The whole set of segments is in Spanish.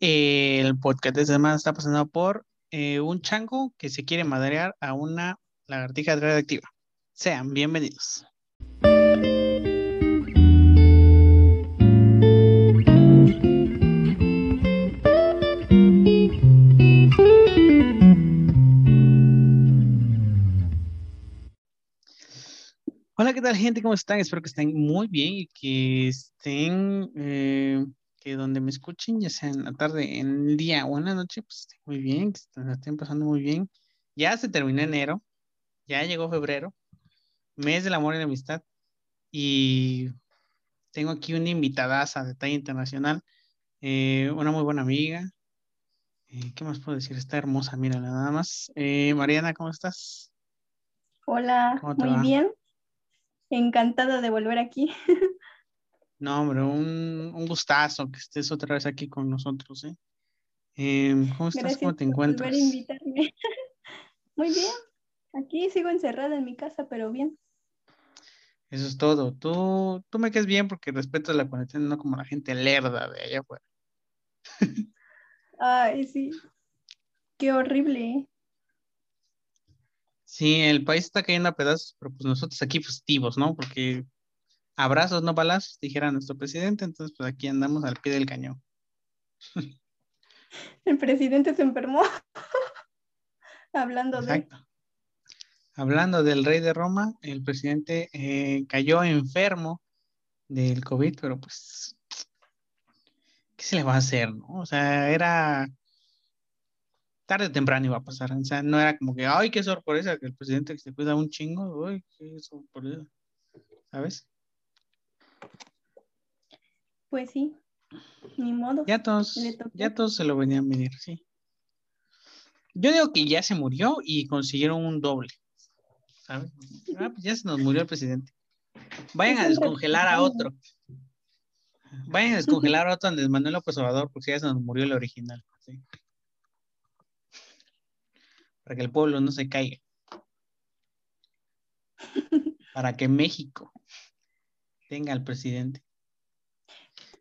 El podcast de semana está pasando por eh, un chango que se quiere madrear a una lagartija radioactiva. Sean bienvenidos. Hola, ¿qué tal gente? ¿Cómo están? Espero que estén muy bien y que estén, eh, que donde me escuchen, ya sea en la tarde, en el día o en la noche, pues estén muy bien, que estén, estén pasando muy bien. Ya se terminó enero, ya llegó febrero, mes del amor y la amistad, y tengo aquí una invitadaza de talla internacional, eh, una muy buena amiga. Eh, ¿Qué más puedo decir? Está hermosa, mírala nada más. Eh, Mariana, ¿cómo estás? Hola, ¿Cómo muy va? bien. Encantada de volver aquí. No, hombre, un, un gustazo que estés otra vez aquí con nosotros, ¿eh? Em, ¿cómo estás? Gracias ¿Cómo te por volver encuentras? a invitarme. Muy bien. Aquí sigo encerrada en mi casa, pero bien. Eso es todo. Tú, tú me quedas bien porque respetas la cuarentena, no como la gente lerda de allá afuera. Ay, sí. Qué horrible. Sí, el país está cayendo a pedazos, pero pues nosotros aquí positivos, ¿no? Porque abrazos, no balazos, dijera nuestro presidente, entonces pues aquí andamos al pie del cañón. El presidente se enfermó. Hablando de. Exacto. Hablando del rey de Roma, el presidente eh, cayó enfermo del COVID, pero pues, ¿qué se le va a hacer, no? O sea, era tarde o temprano iba a pasar. O sea, no era como que, ay, qué sorpresa, que el presidente que se cuida un chingo, ay, qué sorpresa. ¿Sabes? Pues sí. Ni modo. Ya todos, ya todos se lo venían venir, sí. Yo digo que ya se murió y consiguieron un doble. ¿Sabes? Ah, pues ya se nos murió el presidente. Vayan a descongelar a otro. Vayan a descongelar a otro Andrés Manuel López Obrador porque ya se nos murió el original. ¿sí? Para que el pueblo no se caiga. Para que México tenga al presidente.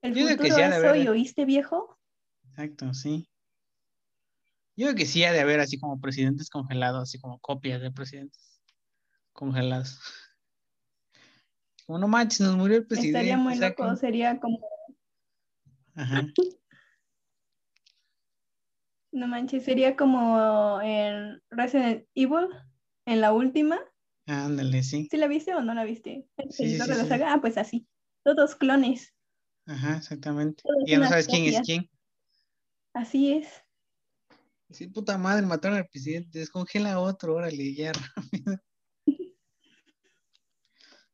El Yo digo que futuro sí es hoy, ¿oíste, viejo? Exacto, sí. Yo creo que sí ha de haber así como presidentes congelados, así como copias de presidentes congelados. Como no manches, nos murió el presidente. Estaría muy loco. Sería como, Ajá. no manches, sería como en Resident Evil, en la última. Ándale, sí. ¿Sí la viste o no la viste? El Sí, sí, de la saga. Ah, pues así. Todos clones. Ajá, exactamente. Y ya no sabes quién es quién. Así es. Sí, puta madre, mataron al presidente, descongela a otro, órale, ya rápido.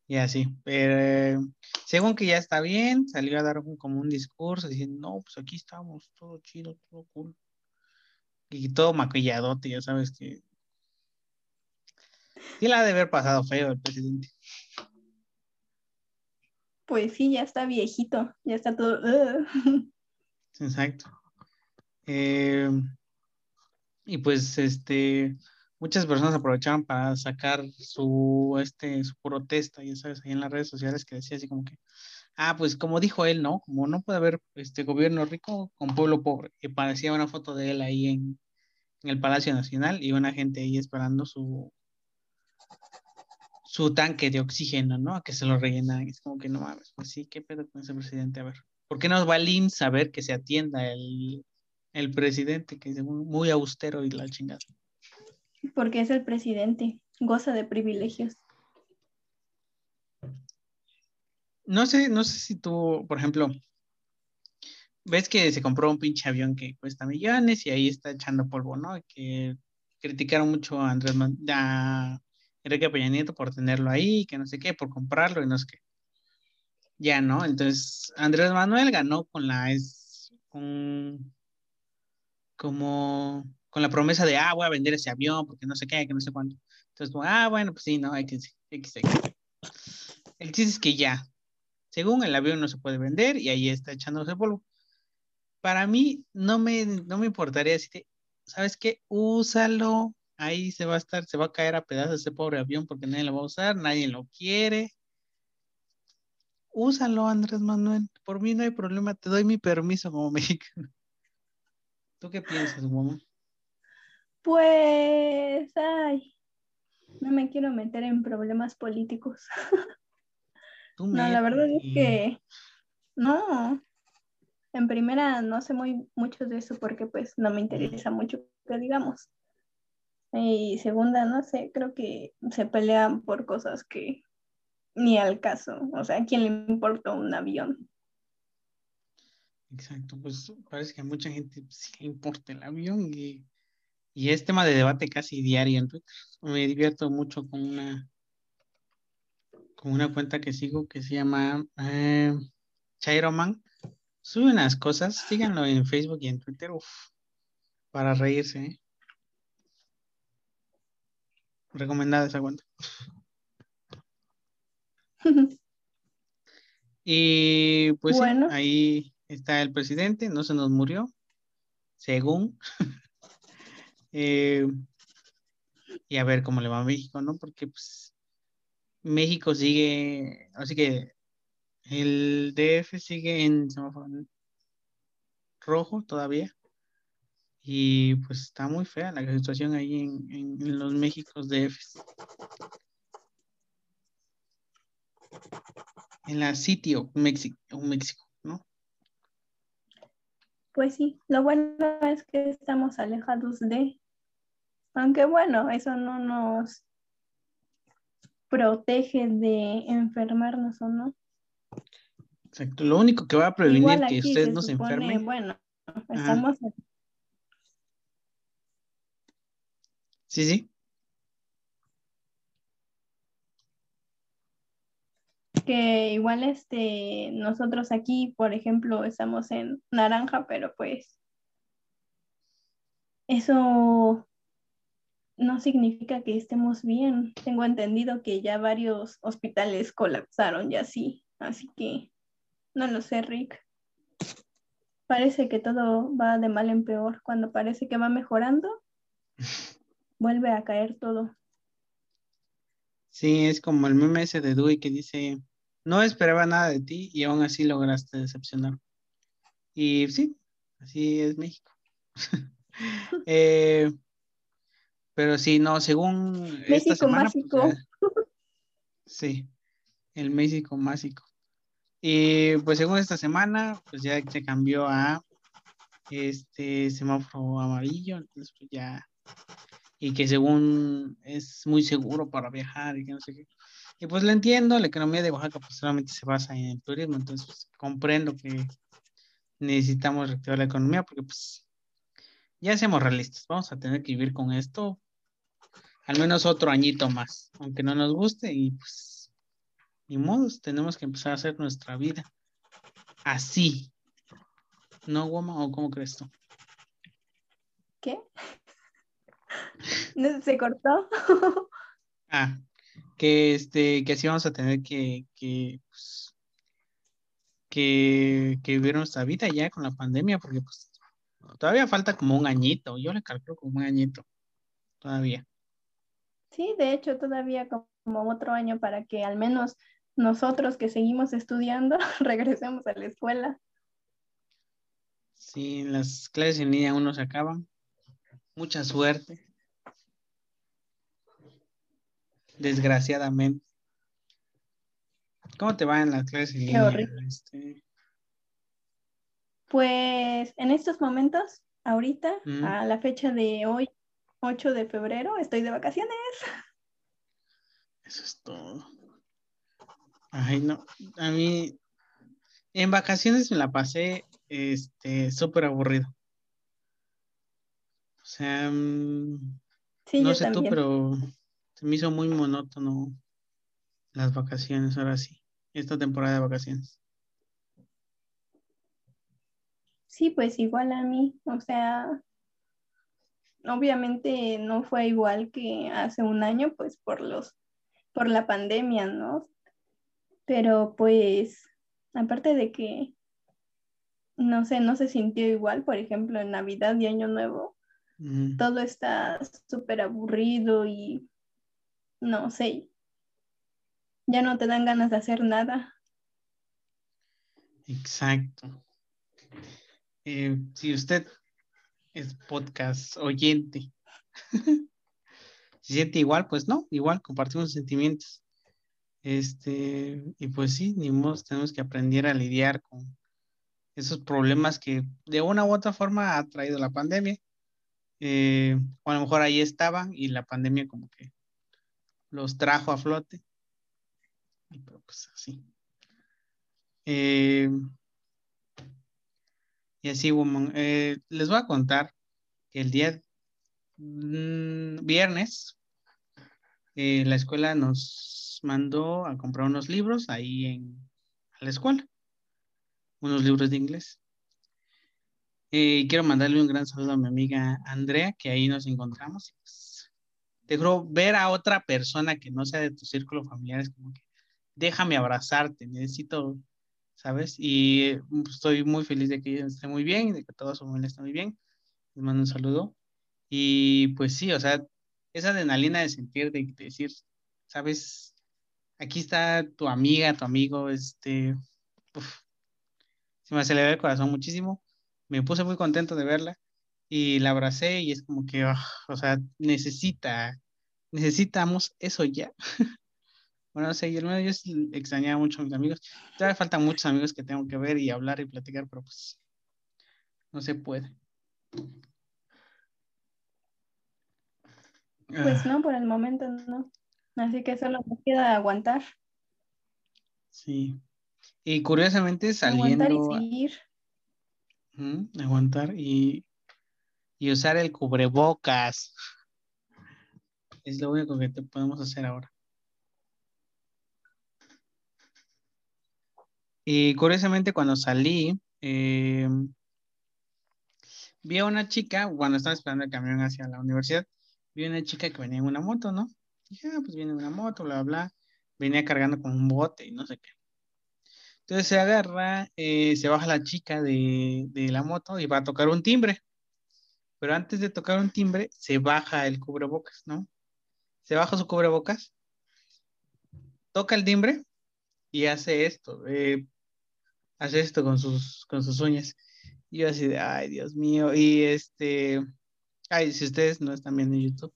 Y así, pero eh, según que ya está bien, salió a dar un- como un discurso diciendo, no, pues aquí estamos, todo chido, todo cool. Y todo maquilladote, ya sabes que. Sí la ha de haber pasado feo el presidente. Pues sí, ya está viejito. Ya está todo. Exacto. Eh, y pues este muchas personas aprovecharon para sacar su este su protesta, ya sabes, ahí en las redes sociales que decía así como que ah, pues como dijo él, ¿no? Como no puede haber este gobierno rico con pueblo pobre. Y parecía una foto de él ahí en, en el Palacio Nacional y una gente ahí esperando su su tanque de oxígeno, ¿no? A que se lo rellenaran. Es como que no mames, pues sí, ¿qué pedo con ese presidente? A ver. ¿Por qué no va el IMSS a ver que se atienda el, el presidente, que es muy, muy austero y la chingada? Porque es el presidente. Goza de privilegios. No sé, no sé si tú, por ejemplo, ves que se compró un pinche avión que cuesta millones y ahí está echando polvo, ¿no? Que criticaron mucho a Andrés Man- a Enrique Peña Nieto por tenerlo ahí, que no sé qué, por comprarlo y no sé qué. Ya, ¿no? Entonces, Andrés Manuel ganó con la es con como con la promesa de ah, voy a vender ese avión porque no sé qué, que no sé cuánto. Entonces, ah, bueno, pues sí, no, que X, X. El chiste es que ya, según el avión no se puede vender y ahí está echándose polvo. Para mí no me, no me importaría decirte, ¿sabes qué? Úsalo, ahí se va a estar, se va a caer a pedazos ese pobre avión porque nadie lo va a usar, nadie lo quiere. Úsalo, Andrés Manuel. Por mí no hay problema, te doy mi permiso como mexicano. ¿Tú qué piensas, mamá? Pues, ay, no me quiero meter en problemas políticos. no, la verdad es que no. En primera no sé muy mucho de eso porque pues no me interesa mucho que digamos. Y segunda, no sé, creo que se pelean por cosas que ni al caso. O sea, ¿a quién le importa un avión? Exacto, pues parece que a mucha gente sí le importa el avión y, es tema de debate casi diario en Twitter. Me divierto mucho con una con una cuenta que sigo que se llama eh, Chairoman. Sube unas cosas, síganlo en Facebook y en Twitter, uf, para reírse. ¿eh? Recomendada esa cuenta. y pues ahí está el presidente, no se nos murió, según. Eh, y a ver cómo le va a México, ¿no? Porque pues México sigue, así que el DF sigue en rojo todavía. Y pues está muy fea la situación ahí en, los Méxicos DF. En la sitio México, México, ¿no? Pues sí, lo bueno es que estamos alejados de, aunque bueno, eso no nos protege de enfermarnos o no. Exacto, lo único que va a prevenir que usted no se enferme. Bueno, estamos. Sí, sí. que igual este, nosotros aquí, por ejemplo, estamos en naranja, pero pues eso no significa que estemos bien. Tengo entendido que ya varios hospitales colapsaron y así, así que no lo sé, Rick. Parece que todo va de mal en peor. Cuando parece que va mejorando, vuelve a caer todo. Sí, es como el meme ese de Dewey que dice, no esperaba nada de ti y aún así lograste decepcionar. Y sí, así es México. Eh, pero sí, no, según México esta semana. Pues, sí, el México mágico. Y pues según esta semana, pues ya se cambió a este semáforo amarillo, entonces pues ya, y que según es muy seguro para viajar y que no sé qué. Y pues lo entiendo, la economía de Oaxaca pues solamente se basa en el turismo, entonces comprendo que necesitamos reactivar la economía porque pues ya seamos realistas, vamos a tener que vivir con esto al menos otro añito más, aunque no nos guste y pues ni modos, tenemos que empezar a hacer nuestra vida así. ¿No, Goma? ¿O cómo crees tú? ¿Qué? ¿No se cortó? ah, que este, que así vamos a tener que, que, pues, que, que vivir nuestra vida ya con la pandemia, porque pues todavía falta como un añito, yo le calculo como un añito, todavía. Sí, de hecho, todavía como otro año para que al menos nosotros que seguimos estudiando regresemos a la escuela. Sí, las clases en línea aún no se acaban. Mucha suerte. Desgraciadamente. ¿Cómo te va en las clases en línea? Este? Pues en estos momentos, ahorita, a la fecha de hoy, 8 de febrero, estoy de vacaciones. Eso es todo. Ay, no, a mí en vacaciones me la pasé este súper aburrido. O sea, mm, no sé tú, pero se me hizo muy monótono las vacaciones, ahora sí, esta temporada de vacaciones. Sí, pues igual a mí, o sea, obviamente no fue igual que hace un año, pues por los, por la pandemia, ¿no? Pero pues, aparte de que, no sé, no se sintió igual, por ejemplo, en Navidad y Año Nuevo, todo está súper aburrido y, no sé, ya no te dan ganas de hacer nada. Exacto. Eh, si usted es podcast oyente. Se siente igual, pues no, igual compartimos sentimientos. Este, y pues sí, ni tenemos que aprender a lidiar con esos problemas que de una u otra forma ha traído la pandemia. Eh, o a lo mejor ahí estaban y la pandemia como que los trajo a flote. Pero pues así. Eh, y así, woman, eh, les voy a contar que el día mm, viernes eh, la escuela nos mandó a comprar unos libros ahí en la escuela, unos libros de inglés. Y quiero mandarle un gran saludo a mi amiga Andrea, que ahí nos encontramos. Pues, juro, ver a otra persona que no sea de tu círculo familiar es como que déjame abrazarte, necesito ¿sabes? Y pues, estoy muy feliz de que esté muy bien, de que toda su familia esté muy bien. Les mando un saludo. Y pues sí, o sea, esa adrenalina de sentir, de, decir, ¿sabes? Aquí está tu amiga, tu amigo, este, se me aceleró el corazón muchísimo. Me puse muy contento de verla y la abracé y es como que, ah, o sea, necesita, necesitamos eso ya. Bueno, no sé, yo extrañaba mucho a mis amigos. Todavía faltan muchos amigos que tengo que ver y hablar y platicar, pero pues no se puede. Pues ah. no, por el momento no. Así que solo me queda aguantar. Sí. Y curiosamente saliendo. Aguantar y seguir. aguantar y, y usar el cubrebocas. Es lo único que te podemos hacer ahora. Y curiosamente cuando salí, eh, vi a una chica, cuando estaba esperando el camión hacia la universidad, vi a una chica que venía en una moto, ¿no? dije, ah, pues viene en una moto, bla, bla, venía cargando con un bote y no sé qué. Entonces se agarra, eh, se baja la chica de, de, la moto y va a tocar un timbre. Pero antes de tocar un timbre, se baja el cubrebocas, ¿no? Se baja su cubrebocas, toca el timbre y hace esto. Eh, hace esto con sus, con sus uñas. Y yo así de, ay, Dios mío. Y este, ay, si ustedes no están viendo en YouTube,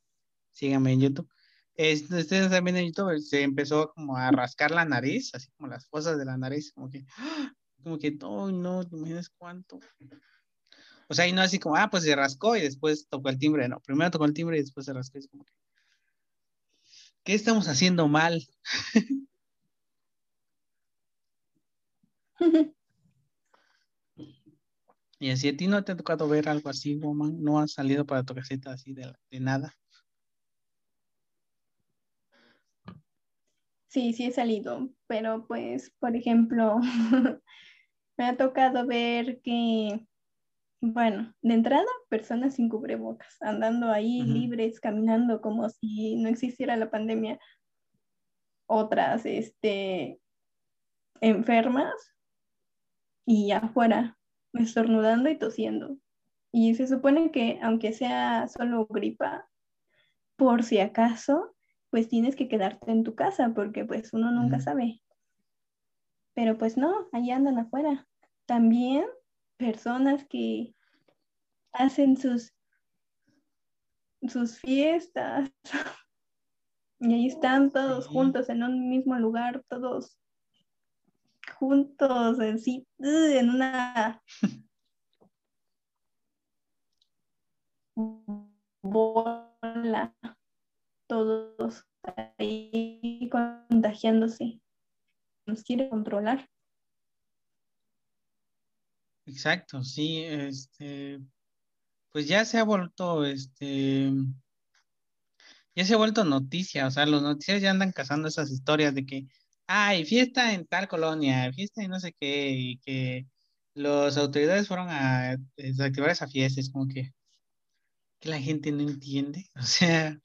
síganme en YouTube. Este, ustedes están viendo en YouTube, se empezó como a rascar la nariz, así como las fosas de la nariz, como que, como que, no, no, te imaginas cuánto. O sea, y no así como, ah, pues se rascó y después tocó el timbre. No, primero tocó el timbre y después se rascó. Es como que, ¿qué estamos haciendo mal? Y así a ti no te ha tocado ver algo así, woman, no has salido para tu casita así de, nada. Sí, sí he salido, pero pues, por ejemplo, me ha tocado ver que, bueno, de entrada, personas sin cubrebocas, andando ahí libres, caminando como si no existiera la pandemia. Otras, este, enfermas y afuera estornudando y tosiendo. Y se supone que aunque sea solo gripa, por si acaso, pues tienes que quedarte en tu casa porque pues uno nunca sabe. Pero pues no, allá andan afuera. También personas que hacen sus, sus fiestas y ahí están todos juntos en un mismo lugar, todos juntos, en sí, en una bola, todos ahí contagiándose. Nos quiere controlar. Exacto, sí, este, pues ya se ha vuelto, este, ya se ha vuelto noticia, o sea, los noticias ya andan cazando esas historias de que ay, fiesta en tal colonia, fiesta y no sé qué, y que las autoridades fueron a desactivar esa fiesta, es como que, que la gente no entiende, o sea,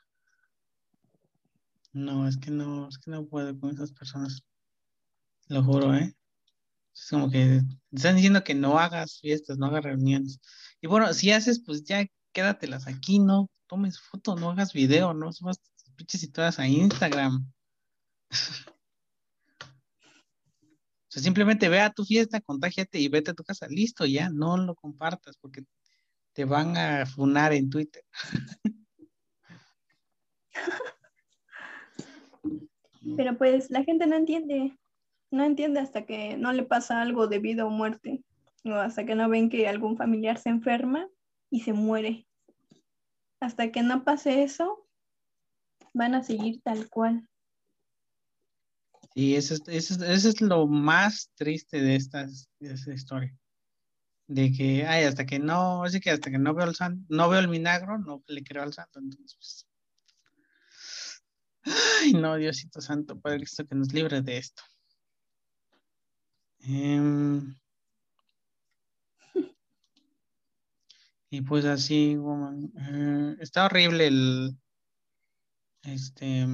no, es que no, es que no puedo con esas personas, lo juro, ¿eh? Es como que están diciendo que no hagas fiestas, no hagas reuniones. Y bueno, si haces, pues ya quédatelas aquí, no tomes foto, no hagas video, no subas pinches todas a Instagram. sea, simplemente ve a tu fiesta, contágiate y vete a tu casa. Listo, ya, no lo compartas, porque te van a funar en Twitter. Pero pues la gente no entiende, no entiende hasta que no le pasa algo de vida o muerte, o hasta que no ven que algún familiar se enferma y se muere. Hasta que no pase eso, van a seguir tal cual. Y eso, eso, eso es lo más triste de, esta historia. De que, ay, hasta que no, así que hasta que no veo el santo, no veo el milagro, no le creo al santo. Entonces, pues, Ay, no, Diosito Santo, Padre Cristo, que nos libre de esto. Em, y pues así, woman, eh, está horrible el, este...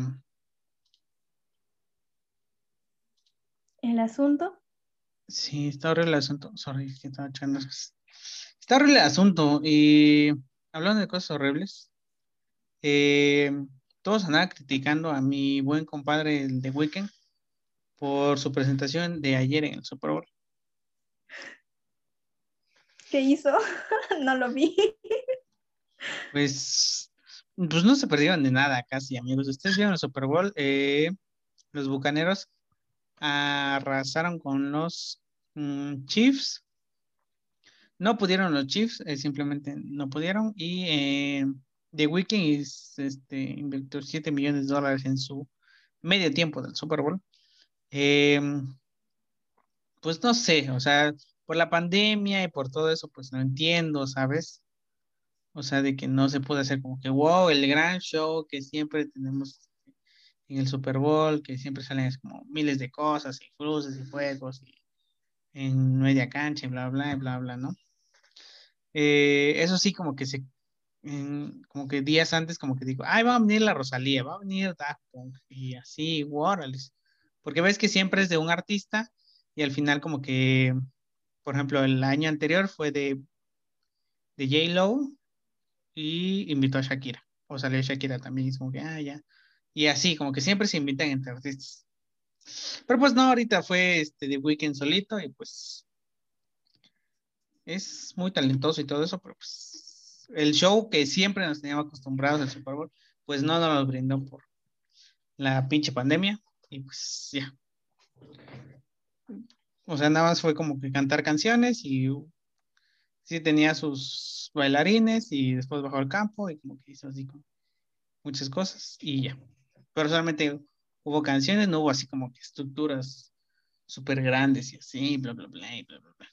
¿El asunto? Sí, está horrible el asunto. Sorry, que estaba echando. Está horrible el asunto. Y hablando de cosas horribles, eh, todos andaban criticando a mi buen compadre el de Weekend por su presentación de ayer en el Super Bowl. ¿Qué hizo? no lo vi. Pues, pues no se perdieron de nada casi, amigos. Ustedes vieron el Super Bowl. Eh, los Bucaneros arrasaron con los mm, Chiefs. No pudieron los Chiefs, eh, simplemente no pudieron. Y eh, The Weeknd este, invirtió 7 millones de dólares en su medio tiempo del Super Bowl. Em, pues no sé, o sea, por la pandemia y por todo eso, pues no entiendo, ¿sabes? O sea, de que no se puede hacer como que, wow, el gran show que siempre tenemos en el Super Bowl, que siempre salen como miles de cosas, y cruces y fuegos, y en media cancha, y bla, bla, bla, bla, ¿no? Eh, eso sí, como que se como que días antes, como que digo, ay, va a venir la Rosalía, va a venir Daft Punk, y así, órale. Porque ves que siempre es de un artista, y al final, como que, por ejemplo, el año anterior fue de, de J-Lo, y invitó a Shakira, o salió Shakira también, es como que, ah, ya. Y así, como que siempre se invitan entre artistas. Pero pues no, ahorita fue este de Weekend solito, y pues es muy talentoso y todo eso, pero pues el show que siempre nos teníamos acostumbrados al Super Bowl, pues no nos lo brindó por la pinche pandemia y pues ya. O sea, nada más fue como que cantar canciones y sí tenía sus bailarines y después bajó al campo y como que hizo así como muchas cosas y ya. Pero solamente hubo canciones, no hubo así como que estructuras súper grandes y así, bla, bla, bla, bla, bla, bla.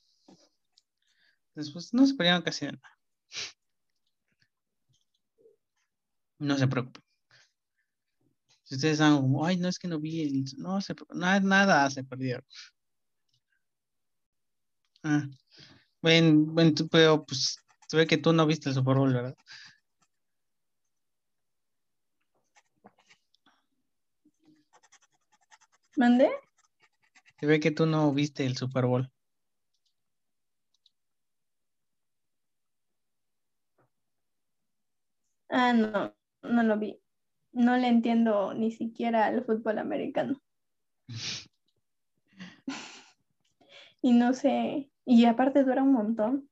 Entonces, pues no se perdieron casi nada. No se preocupen. Si ustedes están como, ay, no es que no vi, el... no se nada, nada se perdió. Ah. Bueno, bueno, pero pues se ve que tú no viste el Super Bowl, ¿verdad? ¿Mande? Se ve que tú no viste el Super Bowl. Ah, no no lo vi. No le entiendo ni siquiera al fútbol americano. y no sé, y aparte dura un montón.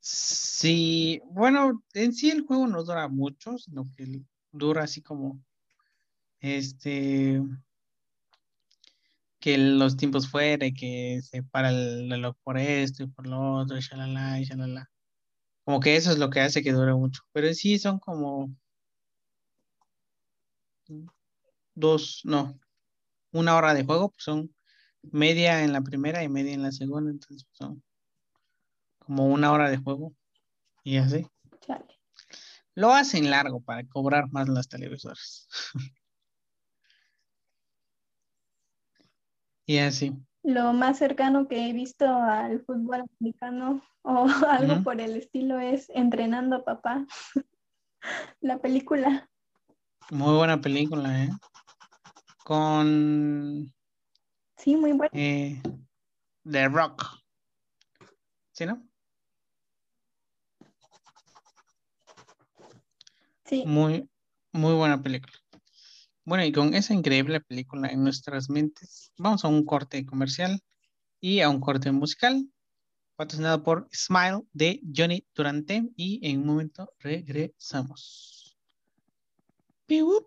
Sí, bueno, en sí el juego no dura mucho, sino que dura así como este que los tiempos fuera y que se para el reloj por esto y por lo otro, y shalala, y shalala. Como que eso es lo que hace que dure mucho. Pero sí son como dos, no, una hora de juego, pues son media en la primera y media en la segunda, entonces pues, son como una hora de juego y así. Lo hacen largo para cobrar más las televisoras. y así. Lo más cercano que he visto al fútbol americano o algo por el estilo es Entrenando a Papá, la película. Muy buena película, ¿eh? Con... Sí, muy buena. Eh, The Rock. ¿Sí, no? Sí. Muy, muy buena película. Bueno, y con esa increíble película en nuestras mentes, vamos a un corte comercial y a un corte musical patrocinado por Smile de Johnny Durante y en un momento regresamos. Smile,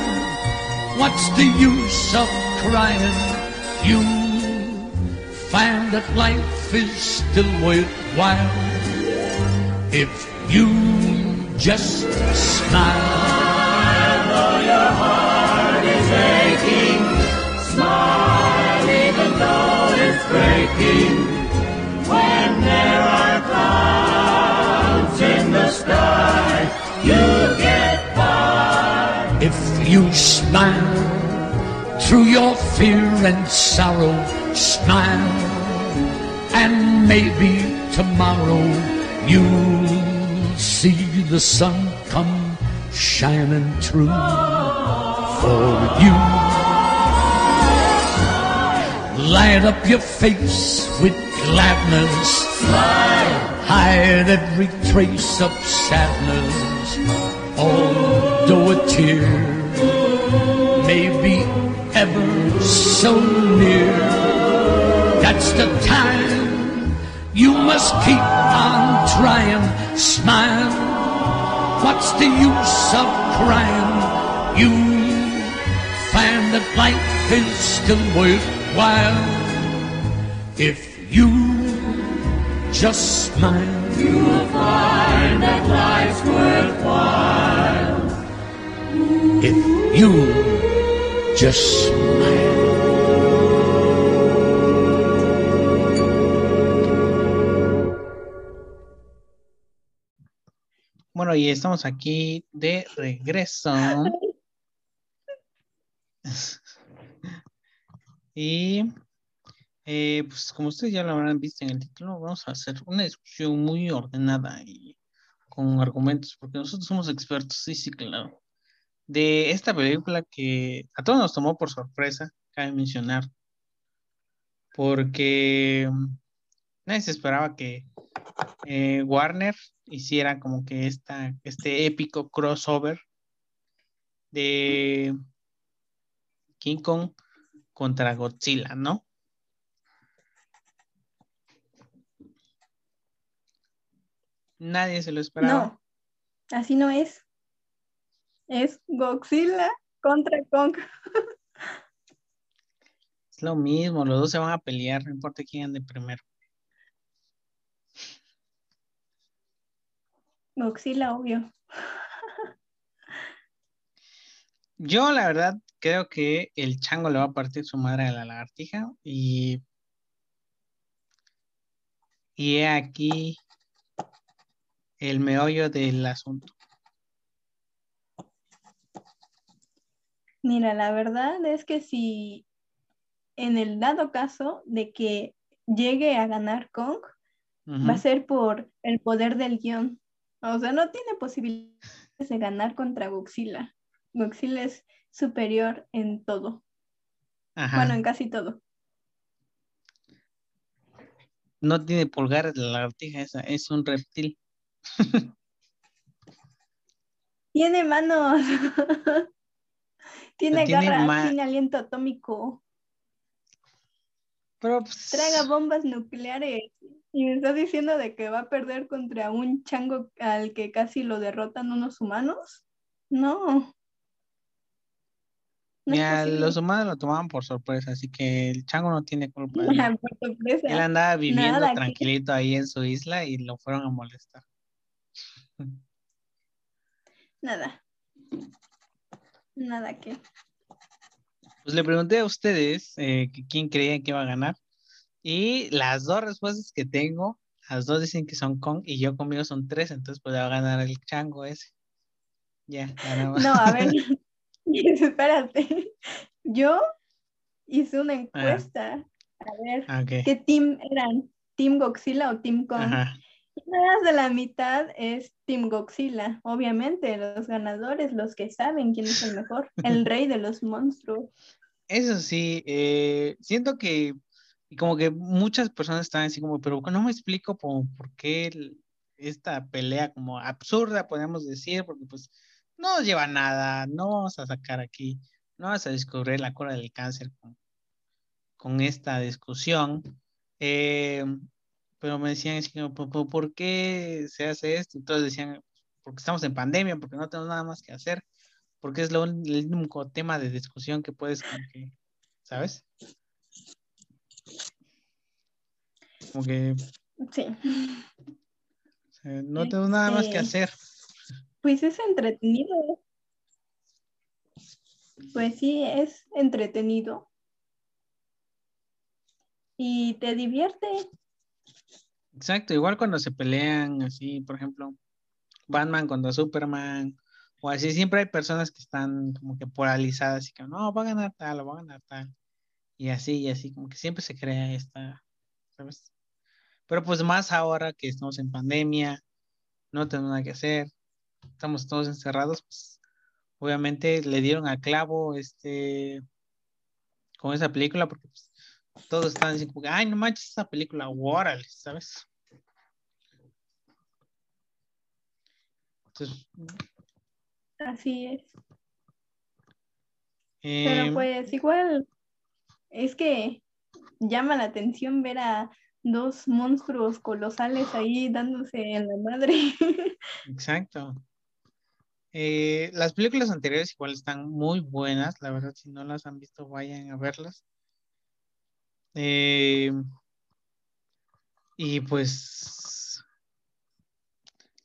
What's the use of crying? You find that life is still worthwhile if you just smile. Though your heart is aching, smile even though it's breaking. When there are clouds in the sky, you. If you smile through your fear and sorrow, smile, and maybe tomorrow you'll see the sun come shining through for you. Light up your face with gladness, Smile. hide every trace of sadness, although a tear so near. That's the time you must keep on trying. Smile. What's the use of crying? You find that life is still worthwhile if you just smile. You'll find that life's worthwhile. If you Bueno, y estamos aquí de regreso. y eh, pues como ustedes ya lo habrán visto en el título, vamos a hacer una discusión muy ordenada y con argumentos, porque nosotros somos expertos, sí, sí, claro, de esta película que a todos nos tomó por sorpresa, cabe mencionar, porque mm, nadie se esperaba que eh, Warner hiciera como que esta, este épico crossover de King Kong contra Godzilla, ¿no? Nadie se lo esperaba. No, así no es. Es Godzilla contra Kong. Es lo mismo, los dos se van a pelear, no importa quién ande primero. Godzilla, obvio. Yo, la verdad, creo que el chango le va a partir su madre a la lagartija y. Y he aquí el meollo del asunto. Mira, la verdad es que si en el dado caso de que llegue a ganar Kong, va a ser por el poder del guion. O sea, no tiene posibilidades de ganar contra Godzilla. Godzilla es superior en todo. Ajá. Bueno, en casi todo. No tiene pulgares la lagartija esa, es un reptil. Tiene manos. tiene tiene garras, ma- tiene aliento atómico. Pero pues... Traga bombas nucleares. Y me estás diciendo de que va a perder contra un chango al que casi lo derrotan unos humanos. No. Mira, los humanos lo tomaban por sorpresa, así que el chango no tiene culpa. por sorpresa. Él andaba viviendo tranquilito ahí en su isla y lo fueron a molestar. Nada. Nada que. Pues le pregunté a ustedes eh, quién creían que iba a ganar. Y las dos respuestas que tengo, las dos dicen que son Kong y yo conmigo son tres, entonces pues va a ganar el chango ese. Ya, ganamos. No, a ver, espérate. Yo hice una encuesta a ver ah, qué team eran, Team Godzilla o Team Kong. Más de la mitad es Team Godzilla. Obviamente, los ganadores, los que saben quién es el mejor, el rey de los monstruos. Eso sí, eh, siento que como que muchas personas están así como, pero no me explico por, por qué esta pelea como absurda, podemos decir, porque pues no lleva nada, no vamos a sacar aquí, no vas a descubrir la cura del cáncer con, con esta discusión. Eh, pero me decían, ¿por, qué se hace esto? Entonces decían, porque estamos en pandemia, porque no tenemos nada más que hacer, porque es lo, el único tema de discusión que puedes, ¿sabes? Como que... Sí. no tengo nada más que este, hacer. Pues es entretenido. Pues sí, es entretenido. Y te divierte. Exacto, igual cuando se pelean así, por ejemplo, Batman contra Superman, o así, siempre hay personas que están como que polarizadas y que no, va a ganar tal, o va a ganar tal. Y así, y así, como que siempre se crea esta, ¿sabes? Pero pues más ahora que estamos en pandemia, no tenemos nada que hacer, estamos todos encerrados, pues obviamente le dieron a clavo este con esa película porque pues, todos están diciendo, ay, no manches esa película, órale, ¿sabes? Así es. Pero em, pues igual es que llama la atención ver a dos monstruos colosales ahí dándose en la madre. Exacto. Eh, las películas anteriores igual están muy buenas, la verdad, si no las han visto, vayan a verlas. Eh, y pues,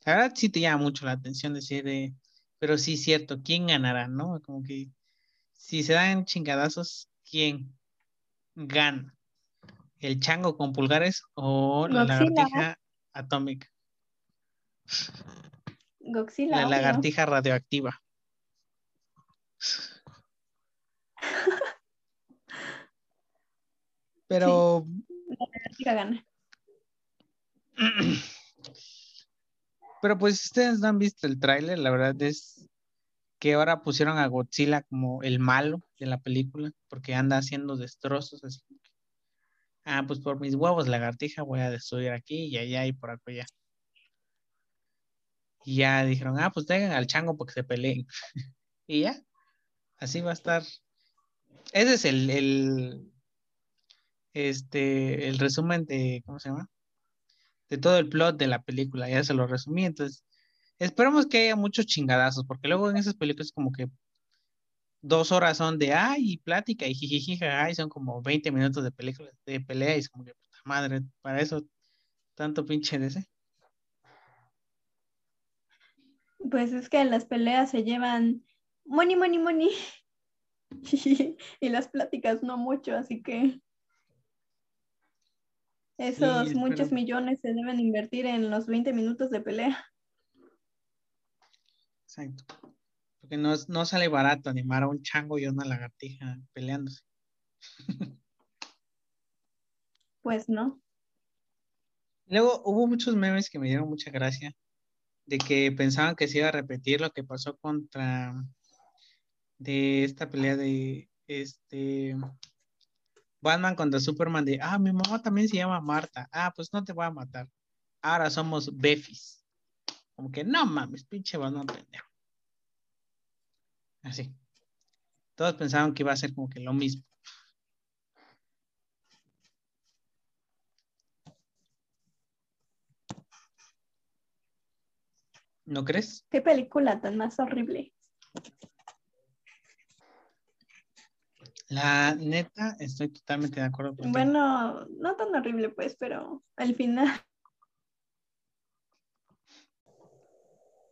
la verdad sí te llama mucho la atención decir, de, pero sí es cierto, ¿quién ganará, no? Como que si se dan chingadazos, ¿quién gana? ¿El chango con pulgares o la lagartija atómica? Godzilla. La lagartija radioactiva. Pero. La gana. Pero pues ustedes no han visto el tráiler, la verdad es que ahora pusieron a Godzilla como el malo de la película, porque anda haciendo destrozos así. Ah, pues por mis huevos, lagartija, voy a destruir aquí y allá y por allá. Y ya dijeron, ah, pues tengan al chango porque se peleen. y ya, así va a estar. Ese es el, el, este, el resumen de, ¿cómo se llama? De todo el plot de la película, ya se lo resumí, entonces esperemos que haya muchos chingadazos, porque luego en esas películas como que dos horas son de ay, plática y jijijija, y son como 20 minutos de película, de pelea y es como que puta madre, para eso tanto pinche ese. Pues es que las peleas se llevan money, money, money. y las pláticas no mucho, así que esos muchos millones se deben invertir en los 20 minutos de pelea. Exacto. Porque no, no sale barato animar a un chango y una lagartija peleándose. Pues no. Luego hubo muchos memes que me dieron mucha gracia de que pensaban que se iba a repetir lo que pasó contra de esta pelea de este Batman contra Superman de, ah, mi mamá también se llama Marta. Ah, pues no te voy a matar. Ahora somos befis. Como que, no mames, pinche Batman pendejo. Así. Todos pensaron que iba a ser como que lo mismo. ¿No crees? Qué película tan más horrible. La neta, estoy totalmente de acuerdo con Bueno, no tan horrible, pues, pero al final.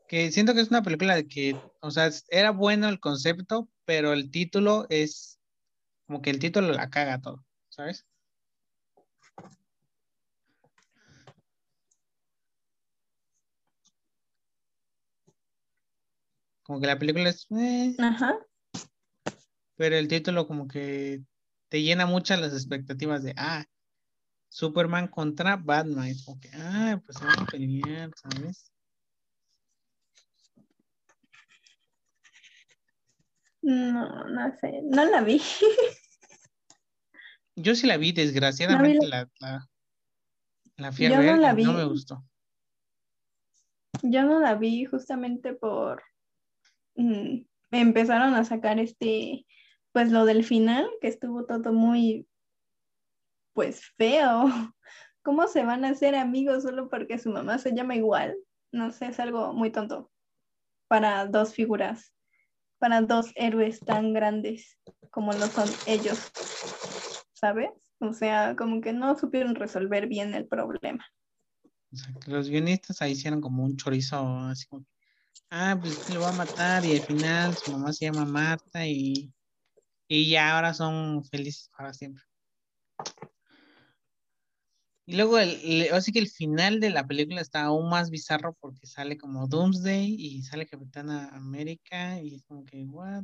Que siento que es una película de que, o sea, era bueno el concepto, pero el título es como que el título la caga todo, ¿sabes? Como que la película es... Eh, Ajá. Pero el título como que te llena muchas las expectativas de, ah, Superman contra Batman. Como que, ah, pues van a pelear, ¿sabes? No, no sé, no la vi. Yo sí la vi, desgraciadamente la, la, la, fui a ver no, la vi. no me gustó. Yo no la vi justamente por mm, empezaron a sacar este, pues lo del final, que estuvo todo muy, pues feo. ¿Cómo se van a hacer amigos solo porque su mamá se llama igual? No sé, es algo muy tonto para dos figuras, para dos héroes tan grandes como lo son ellos, ¿sabes? O sea, como que no supieron resolver bien el problema. Los guionistas ahí hicieron como un chorizo, así como, ah, pues lo va a matar y al final su mamá se llama Marta y, y ya ahora son felices para siempre. Y luego, el, así que el final de la película está aún más bizarro porque sale como Doomsday y sale Capitana América y es como que, what?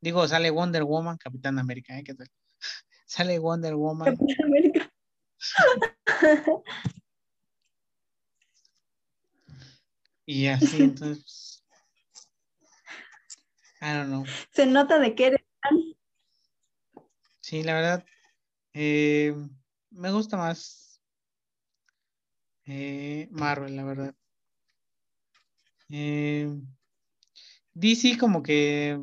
Digo, sale Wonder Woman, Capitana América, ¿eh? ¿Qué tal? sale Wonder Woman. Capitana América. Y así, entonces. I don't know. Se nota de que eres Sí, la verdad. Eh, me gusta más eh, Marvel, la verdad. Eh, DC como que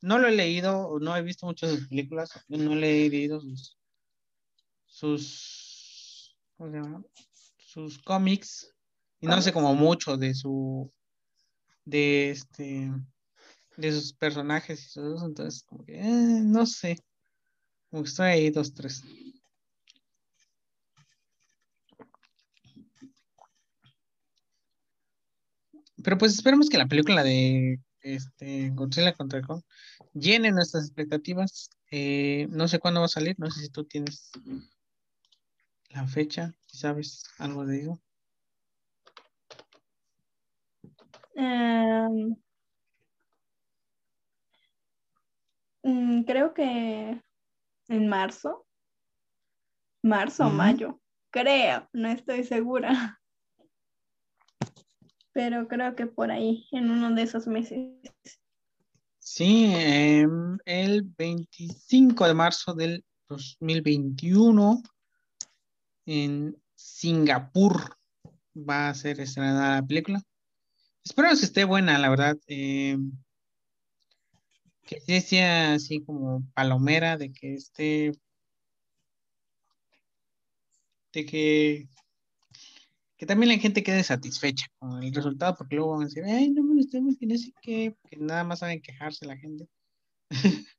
no lo he leído, no he visto muchas de sus películas, no le he leído sus sus sus cómics y no sé como mucho de su, de este, de sus personajes y todo eso, entonces como que, eh, no sé, como que estoy ahí dos, tres. Pero pues esperemos que la película de este, Godzilla contra Kong llene nuestras expectativas. Eh, no sé cuándo va a salir, no sé si tú tienes la fecha, si sabes algo de eso. Em, mm, creo que en marzo. Marzo o mayo. Creo, no estoy segura. Pero creo que por ahí, en uno de esos meses. Sí, em, el 25 de marzo del 2021 en Singapur va a ser estrenada la película. Espero que esté buena, la verdad. Eh, que sea así como palomera, de que esté. de que. que también la gente quede satisfecha con el resultado, porque luego van a decir, ay, no me gustó muy bien, así que, que nada más saben quejarse la gente.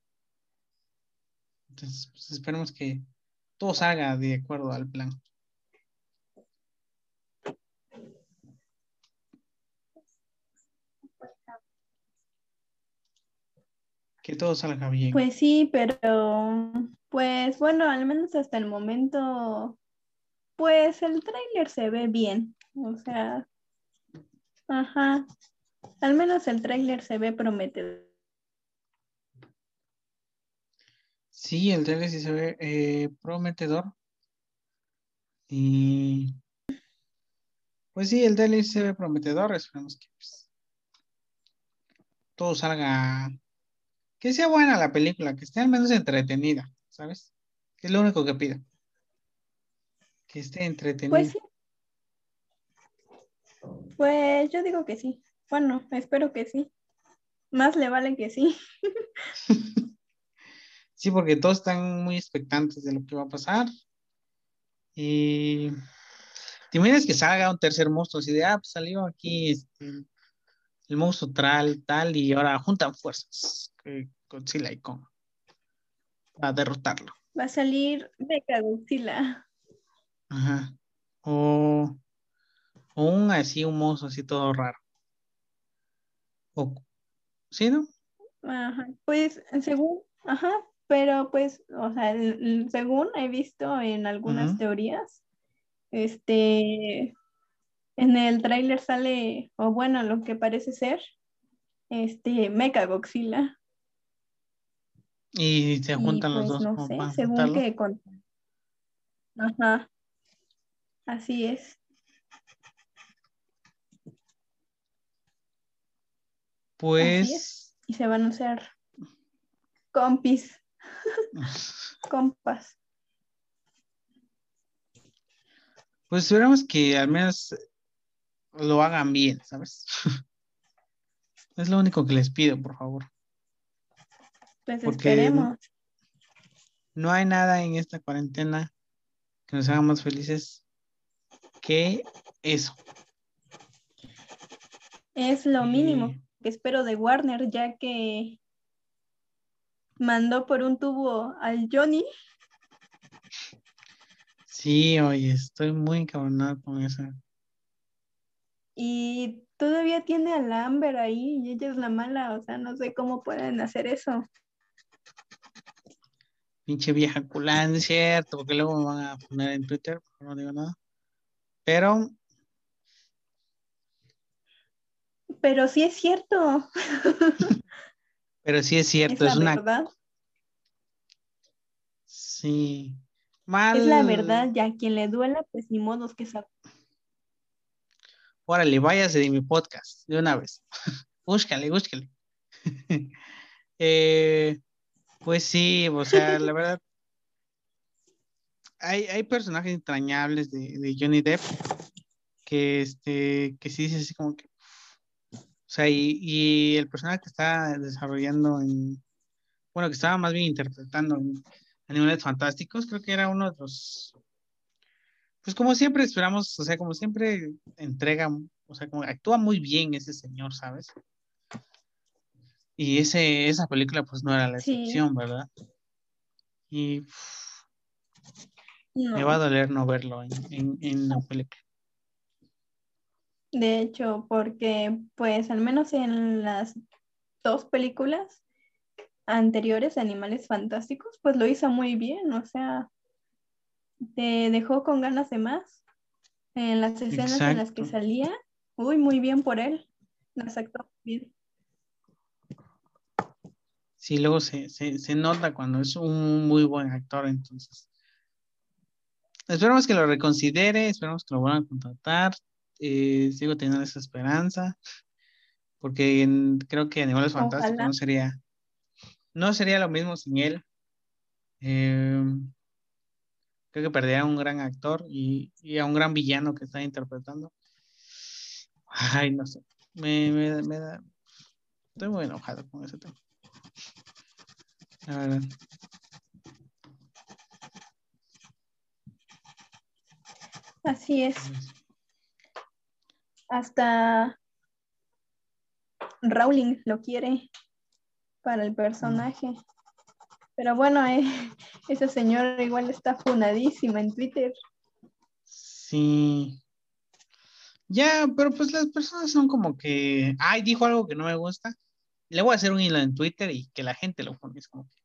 Entonces, pues esperemos que todo salga de acuerdo al plan. Que todo salga bien. Pues sí, pero pues bueno, al menos hasta el momento, pues el tráiler se ve bien. O sea, ajá. Al menos el tráiler se ve prometedor. Sí, el tráiler sí se ve eh, prometedor. Y pues sí, el tráiler se ve prometedor. Esperemos que pues, todo salga que sea buena la película, que esté al menos entretenida, ¿sabes? Que es lo único que pido. Que esté entretenida. Pues sí. Pues yo digo que sí. Bueno, espero que sí. Más le vale que sí. sí, porque todos están muy expectantes de lo que va a pasar. Y ¿Te imaginas que salga un tercer monstruo así de, ah, pues salió aquí este, el monstruo tal, tal, y ahora juntan fuerzas con Godzilla y Kong para derrotarlo? Va a salir Mecha Godzilla. Ajá. O, o un así, un monstruo así todo raro. O, ¿Sí, no? Ajá. Pues según, ajá, pero pues, o sea, según he visto en algunas teorías, este, en el tráiler sale, o bueno, lo que parece ser, este, Mecha Godzilla. Y se juntan los pues, dos. No sé, según que con... Ajá. Así es. Pues. Y se van a hacer compis. Compas. Pues esperamos que al menos lo hagan bien, ¿sabes? es lo único que les pido, por favor. Pues esperemos. No hay nada en esta cuarentena que nos haga más felices que eso. Es lo mínimo que espero de Warner, ya que mandó por un tubo al Johnny. Sí, oye, estoy muy encabronado con eso. Y todavía tiene al Amber ahí y ella es la mala, o sea, no sé cómo pueden hacer eso. Pinche vieja culán, es cierto, porque luego me van a poner en Twitter, no digo nada. Pero. Pero sí es cierto. Pero sí es cierto, es, es una. Verdad. Sí. Mal. Es la verdad, ya quien le duela, pues ni modos que sabe. Órale, váyase de mi podcast de una vez. búscale, búscale. eh, pues sí, o sea, la verdad. Hay, hay personajes entrañables de, de, Johnny Depp que este que sí dice así como que o sea y, y, el personaje que está desarrollando en bueno que estaba más bien interpretando en Animales Fantásticos creo que era uno de los pues como siempre esperamos, o sea, como siempre entrega, o sea, como actúa muy bien ese señor, ¿sabes? Y ese, esa película pues no era la excepción, ¿verdad? Y me va a doler no verlo en, en, la película. De hecho, porque pues al menos en las dos películas anteriores, Animales Fantásticos, pues lo hizo muy bien, o sea, te dejó con ganas de más. En las escenas en las que salía, uy, muy bien por él. Las actuó bien. Sí, luego se, se, nota cuando es un muy buen actor, entonces. Esperamos que lo reconsidere, esperamos que lo vuelvan a contratar. Eh, sigo teniendo esa esperanza, porque creo que Animales Fantásticos no sería, no sería lo mismo sin él. Eh, creo que perdería a un gran actor y, a un gran villano que está interpretando. Ay, no sé. Me, me, da. Estoy muy enojado con ese tema. La verdad. Así es. Hasta Rowling lo quiere para el personaje. Pero bueno, eh, esa señora igual está funadísima en Twitter. Sí. Ya, pero pues las personas son como que, ay, dijo algo que no me gusta. Le voy a hacer un hilo en Twitter y que la gente lo pone. Es como que,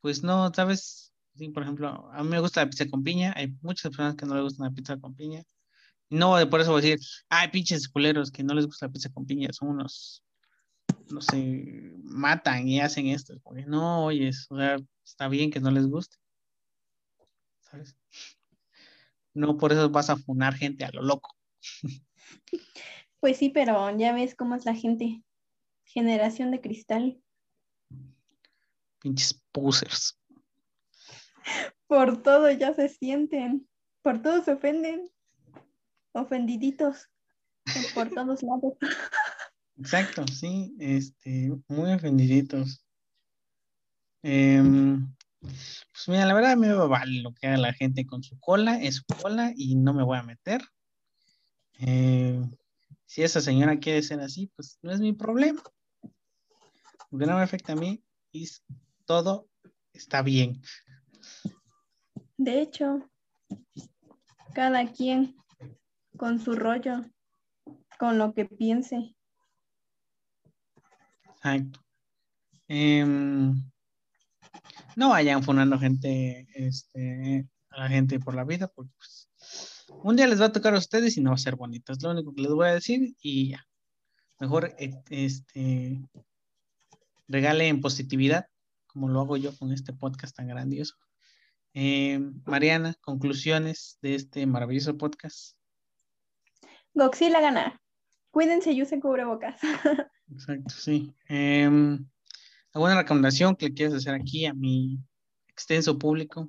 pues no, ¿sabes? Sí, por ejemplo, a mí me gusta la pizza con piña. Hay muchas personas que no les gusta la pizza con piña. No, por eso voy a decir, ay, pinches culeros que no les gusta la pizza con piña. Son unos no sé, matan y hacen esto. no, oye, o sea, está bien que no les guste. ¿Sabes? No por eso vas a funar gente a lo loco. Pues sí, pero ya ves cómo es la gente. Generación de cristal. Pinches pusers. Por todo ya se sienten. Por todo se ofenden. Ofendiditos. Por todos lados. Exacto, sí, este, muy ofendiditos. Em, pues mira, la verdad me vale lo que haga la gente con su cola, es su cola y no me voy a meter. Eh, si esa señora quiere ser así, pues no es mi problema. Porque no me afecta a mí y todo está bien. De hecho, cada quien con su rollo, con lo que piense. Exacto. Em, no vayan funando gente, este, a la gente por la vida, porque pues, un día les va a tocar a ustedes y no va a ser bonito. Es lo único que les voy a decir y ya. Mejor eh, este, regalen positividad, como lo hago yo con este podcast tan grandioso. Em, Mariana, conclusiones de este maravilloso podcast. Goxila gana. Cuídense y usen cubrebocas. Exacto, sí. Eh, ¿Alguna recomendación que le quieras hacer aquí a mi extenso público?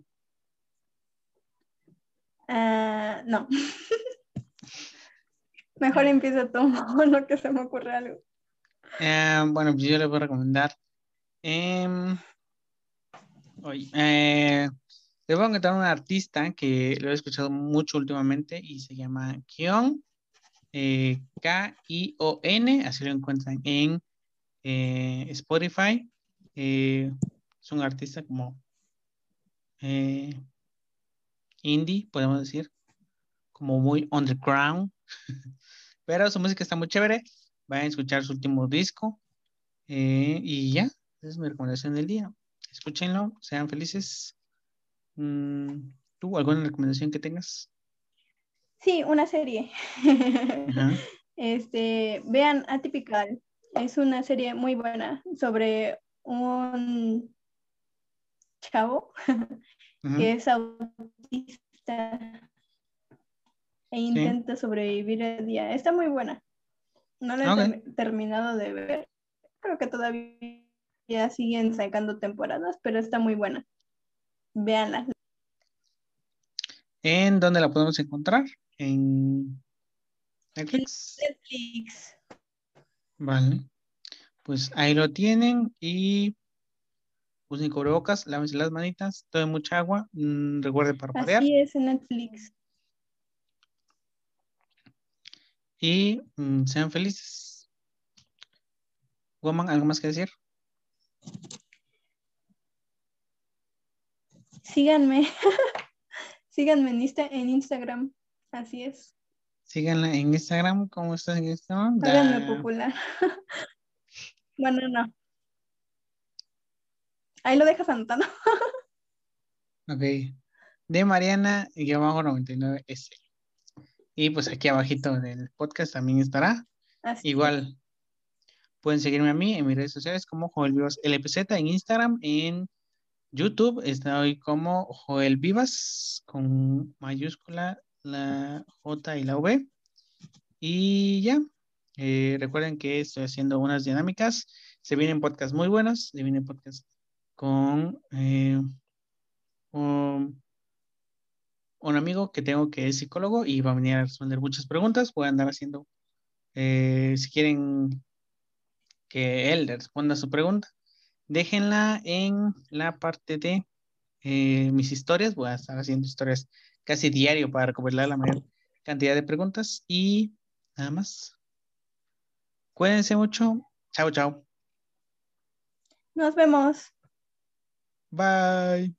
Uh, no. Mejor empiezo tú, no que se me ocurre algo. Eh, bueno, pues yo le voy a recomendar. Eh, eh, le voy a encontrar un artista que lo he escuchado mucho últimamente y se llama Kion. Eh, K-I-O-N, así lo encuentran en eh, Spotify. Eh, es un artista como indie, podemos decir, como muy underground, pero su música está muy chévere. Vayan a escuchar su último disco y ya, esa es mi recomendación del día. Escúchenlo, sean felices. Mm, ¿Tú alguna recomendación que tengas? Sí, una serie. Este, vean Atypical. Es una serie muy buena sobre un chavo que es autista e intenta sobrevivir el día. Está muy buena. No la he terminado de ver. Creo que todavía siguen sacando temporadas, pero está muy buena. Veanla. ¿En dónde la podemos encontrar? En Netflix. Netflix. Vale. Pues ahí lo tienen y usen cubrebocas, lávense las manitas, tomen mucha agua, mm, recuerde parpadear. Así es en Netflix. Y mm, sean felices. Woman, ¿algo más que decir? Síganme. Síganme en, Instagram. Así es. Síganla en Instagram. ¿Cómo estás en Instagram? Háganme popular. bueno, no. Ahí lo dejas anotando. ok. De Mariana, abajo 99S. Y pues aquí abajito del podcast también estará. Igual. Pueden seguirme a mí en mis redes sociales como Joel Vivas LPZ en Instagram, en YouTube estoy como Joel Vivas con mayúscula la J y la V. Y ya, eh, recuerden que estoy haciendo unas dinámicas. Se vienen podcasts muy buenos, se vienen podcasts con eh, un, amigo que tengo que es psicólogo y va a venir a responder muchas preguntas. Voy a andar haciendo, eh, si quieren que él responda su pregunta, déjenla en la parte de mis historias. Voy a estar haciendo historias casi diario para recopilar la mayor cantidad de preguntas y nada más. Cuídense mucho. Chao, chao. Nos vemos. Bye.